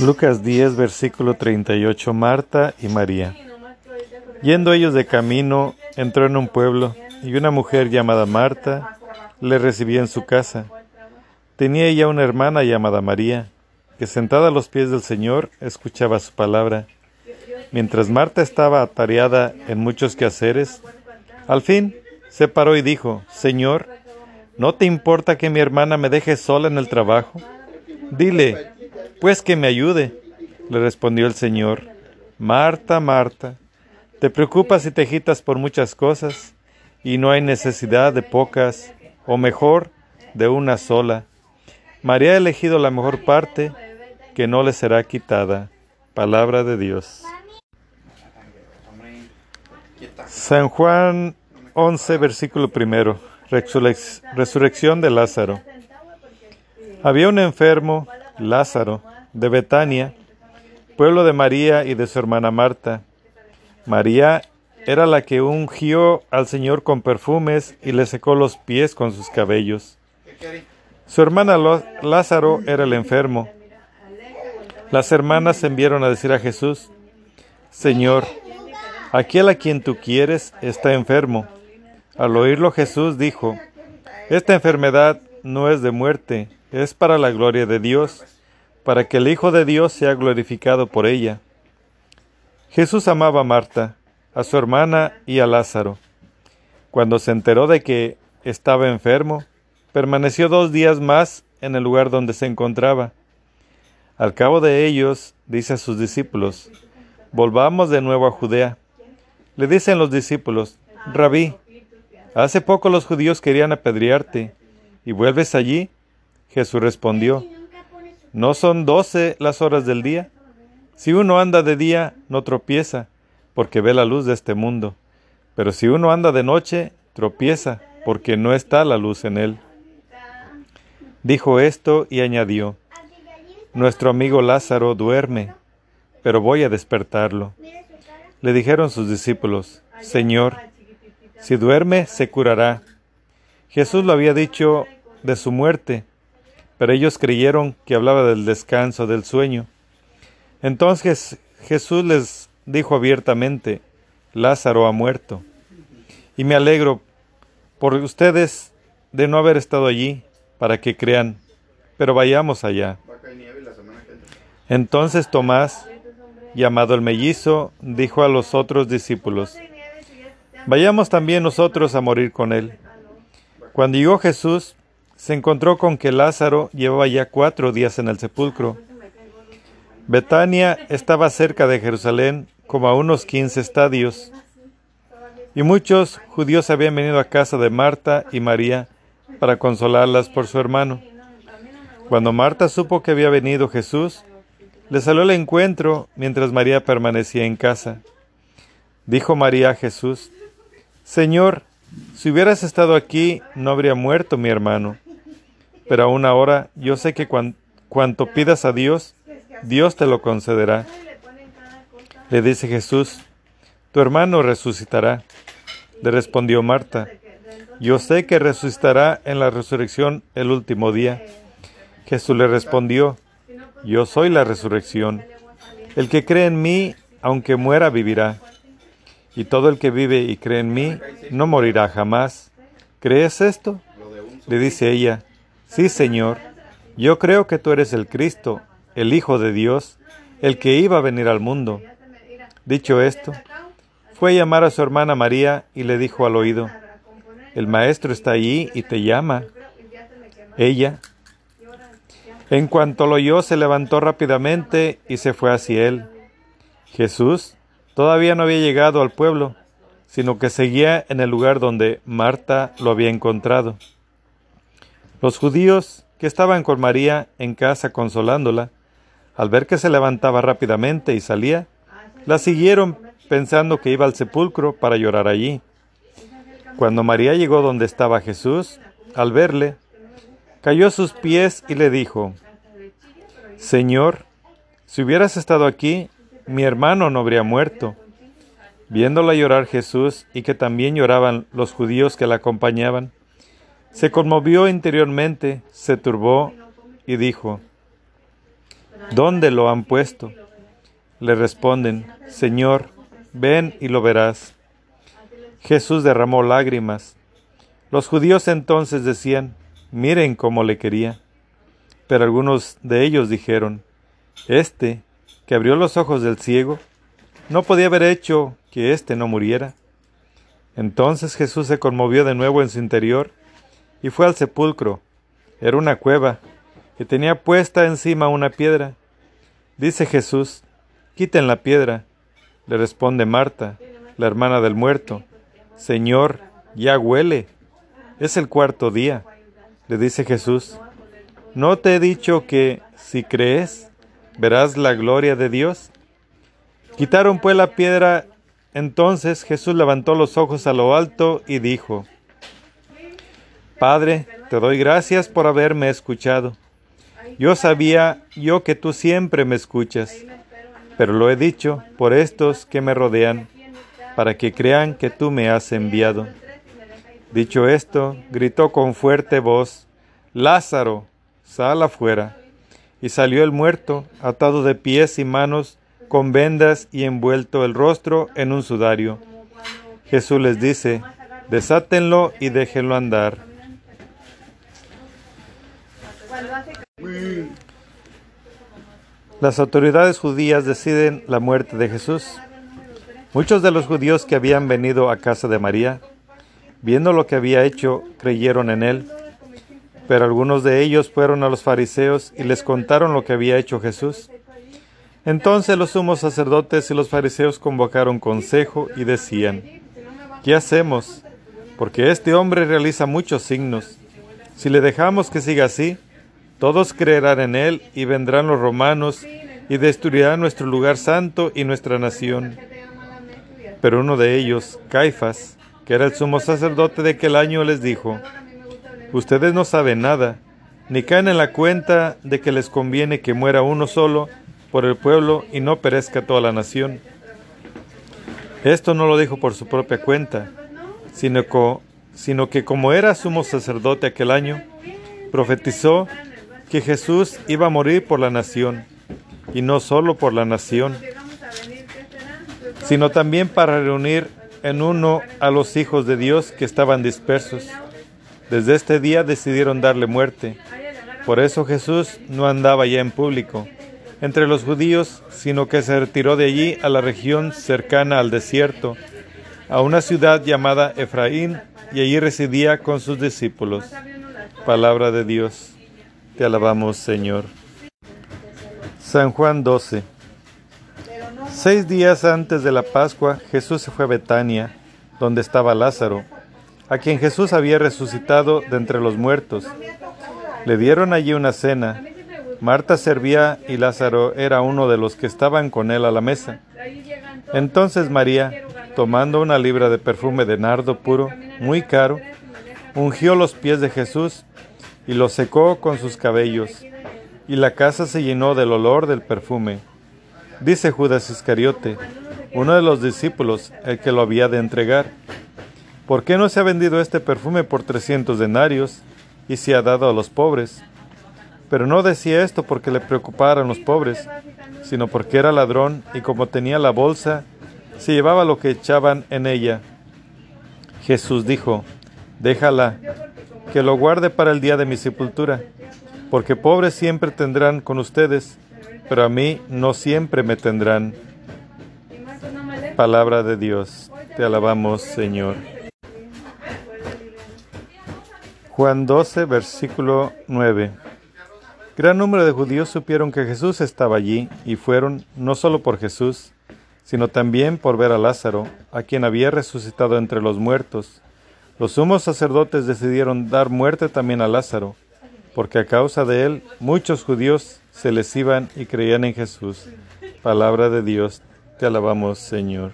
Lucas 10, versículo 38. Marta y María. Yendo ellos de camino, entró en un pueblo y una mujer llamada Marta le recibía en su casa. Tenía ella una hermana llamada María, que sentada a los pies del Señor escuchaba su palabra. Mientras Marta estaba atareada en muchos quehaceres, al fin se paró y dijo, Señor, ¿no te importa que mi hermana me deje sola en el trabajo? Dile, pues que me ayude. Le respondió el Señor, Marta, Marta, te preocupas y te agitas por muchas cosas, y no hay necesidad de pocas, o mejor, de una sola. María ha elegido la mejor parte, que no le será quitada. Palabra de Dios. San Juan 11, versículo primero. Resurrección de Lázaro. Había un enfermo, Lázaro, de Betania, pueblo de María y de su hermana Marta. María era la que ungió al Señor con perfumes y le secó los pies con sus cabellos. Su hermana Lázaro era el enfermo. Las hermanas enviaron a decir a Jesús, Señor, aquel a quien tú quieres está enfermo. Al oírlo Jesús dijo, Esta enfermedad no es de muerte, es para la gloria de Dios, para que el Hijo de Dios sea glorificado por ella. Jesús amaba a Marta, a su hermana y a Lázaro. Cuando se enteró de que estaba enfermo, permaneció dos días más en el lugar donde se encontraba. Al cabo de ellos, dice a sus discípulos, Volvamos de nuevo a Judea. Le dicen los discípulos, Rabí, hace poco los judíos querían apedrearte, ¿y vuelves allí? Jesús respondió, ¿no son doce las horas del día? Si uno anda de día, no tropieza, porque ve la luz de este mundo. Pero si uno anda de noche, tropieza, porque no está la luz en él. Dijo esto y añadió, Nuestro amigo Lázaro duerme, pero voy a despertarlo. Le dijeron sus discípulos, Señor, si duerme, se curará. Jesús lo había dicho de su muerte, pero ellos creyeron que hablaba del descanso, del sueño. Entonces Jesús les dijo abiertamente, Lázaro ha muerto. Y me alegro por ustedes de no haber estado allí, para que crean, pero vayamos allá. Entonces Tomás, llamado el mellizo, dijo a los otros discípulos, Vayamos también nosotros a morir con él. Cuando llegó Jesús, se encontró con que Lázaro llevaba ya cuatro días en el sepulcro. Betania estaba cerca de Jerusalén, como a unos quince estadios, y muchos judíos habían venido a casa de Marta y María para consolarlas por su hermano. Cuando Marta supo que había venido Jesús, le salió al encuentro mientras María permanecía en casa. Dijo María a Jesús, Señor, si hubieras estado aquí, no habría muerto mi hermano. Pero aún ahora yo sé que cuanto pidas a Dios, Dios te lo concederá. Le dice Jesús, tu hermano resucitará. Le respondió Marta, yo sé que resucitará en la resurrección el último día. Jesús le respondió, yo soy la resurrección. El que cree en mí, aunque muera, vivirá y todo el que vive y cree en mí no morirá jamás. ¿Crees esto? Le dice ella, sí, Señor, yo creo que tú eres el Cristo, el Hijo de Dios, el que iba a venir al mundo. Dicho esto, fue a llamar a su hermana María y le dijo al oído, el Maestro está allí y te llama. Ella, en cuanto lo oyó, se levantó rápidamente y se fue hacia él. Jesús, Todavía no había llegado al pueblo, sino que seguía en el lugar donde Marta lo había encontrado. Los judíos que estaban con María en casa consolándola, al ver que se levantaba rápidamente y salía, la siguieron pensando que iba al sepulcro para llorar allí. Cuando María llegó donde estaba Jesús, al verle, cayó a sus pies y le dijo, Señor, si hubieras estado aquí, mi hermano no habría muerto. Viéndola llorar Jesús y que también lloraban los judíos que la acompañaban, se conmovió interiormente, se turbó y dijo, ¿dónde lo han puesto? Le responden, Señor, ven y lo verás. Jesús derramó lágrimas. Los judíos entonces decían, miren cómo le quería. Pero algunos de ellos dijeron, Este, que abrió los ojos del ciego, no podía haber hecho que éste no muriera. Entonces Jesús se conmovió de nuevo en su interior y fue al sepulcro. Era una cueva y tenía puesta encima una piedra. Dice Jesús, quiten la piedra. Le responde Marta, la hermana del muerto, Señor, ya huele. Es el cuarto día. Le dice Jesús, ¿no te he dicho que si crees, verás la gloria de Dios? Quitaron pues la piedra. Entonces Jesús levantó los ojos a lo alto y dijo, Padre, te doy gracias por haberme escuchado. Yo sabía yo que tú siempre me escuchas, pero lo he dicho por estos que me rodean, para que crean que tú me has enviado. Dicho esto, gritó con fuerte voz, Lázaro, sal afuera. Y salió el muerto, atado de pies y manos, con vendas y envuelto el rostro en un sudario. Jesús les dice, desátenlo y déjenlo andar. Las autoridades judías deciden la muerte de Jesús. Muchos de los judíos que habían venido a casa de María, viendo lo que había hecho, creyeron en él. Pero algunos de ellos fueron a los fariseos y les contaron lo que había hecho Jesús. Entonces los sumos sacerdotes y los fariseos convocaron consejo y decían, ¿qué hacemos? Porque este hombre realiza muchos signos. Si le dejamos que siga así, todos creerán en él y vendrán los romanos y destruirán nuestro lugar santo y nuestra nación. Pero uno de ellos, Caifás, que era el sumo sacerdote de aquel año, les dijo, Ustedes no saben nada, ni caen en la cuenta de que les conviene que muera uno solo por el pueblo y no perezca toda la nación. Esto no lo dijo por su propia cuenta, sino que como era sumo sacerdote aquel año, profetizó que Jesús iba a morir por la nación, y no solo por la nación, sino también para reunir en uno a los hijos de Dios que estaban dispersos. Desde este día decidieron darle muerte. Por eso Jesús no andaba ya en público entre los judíos, sino que se retiró de allí a la región cercana al desierto, a una ciudad llamada Efraín, y allí residía con sus discípulos. Palabra de Dios. Te alabamos, Señor. San Juan 12. Seis días antes de la Pascua, Jesús se fue a Betania, donde estaba Lázaro, a quien Jesús había resucitado de entre los muertos. Le dieron allí una cena. Marta servía y Lázaro era uno de los que estaban con él a la mesa. Entonces María, tomando una libra de perfume de nardo puro, muy caro, ungió los pies de Jesús y lo secó con sus cabellos, y la casa se llenó del olor del perfume. Dice Judas Iscariote, uno de los discípulos, el que lo había de entregar, ¿por qué no se ha vendido este perfume por trescientos denarios y se ha dado a los pobres? Pero no decía esto porque le preocuparan los pobres, sino porque era ladrón y como tenía la bolsa, se llevaba lo que echaban en ella. Jesús dijo, déjala, que lo guarde para el día de mi sepultura, porque pobres siempre tendrán con ustedes, pero a mí no siempre me tendrán. Palabra de Dios, te alabamos Señor. Juan 12, versículo 9. Gran número de judíos supieron que Jesús estaba allí y fueron no solo por Jesús, sino también por ver a Lázaro, a quien había resucitado entre los muertos. Los sumos sacerdotes decidieron dar muerte también a Lázaro, porque a causa de él muchos judíos se les iban y creían en Jesús. Palabra de Dios, te alabamos Señor.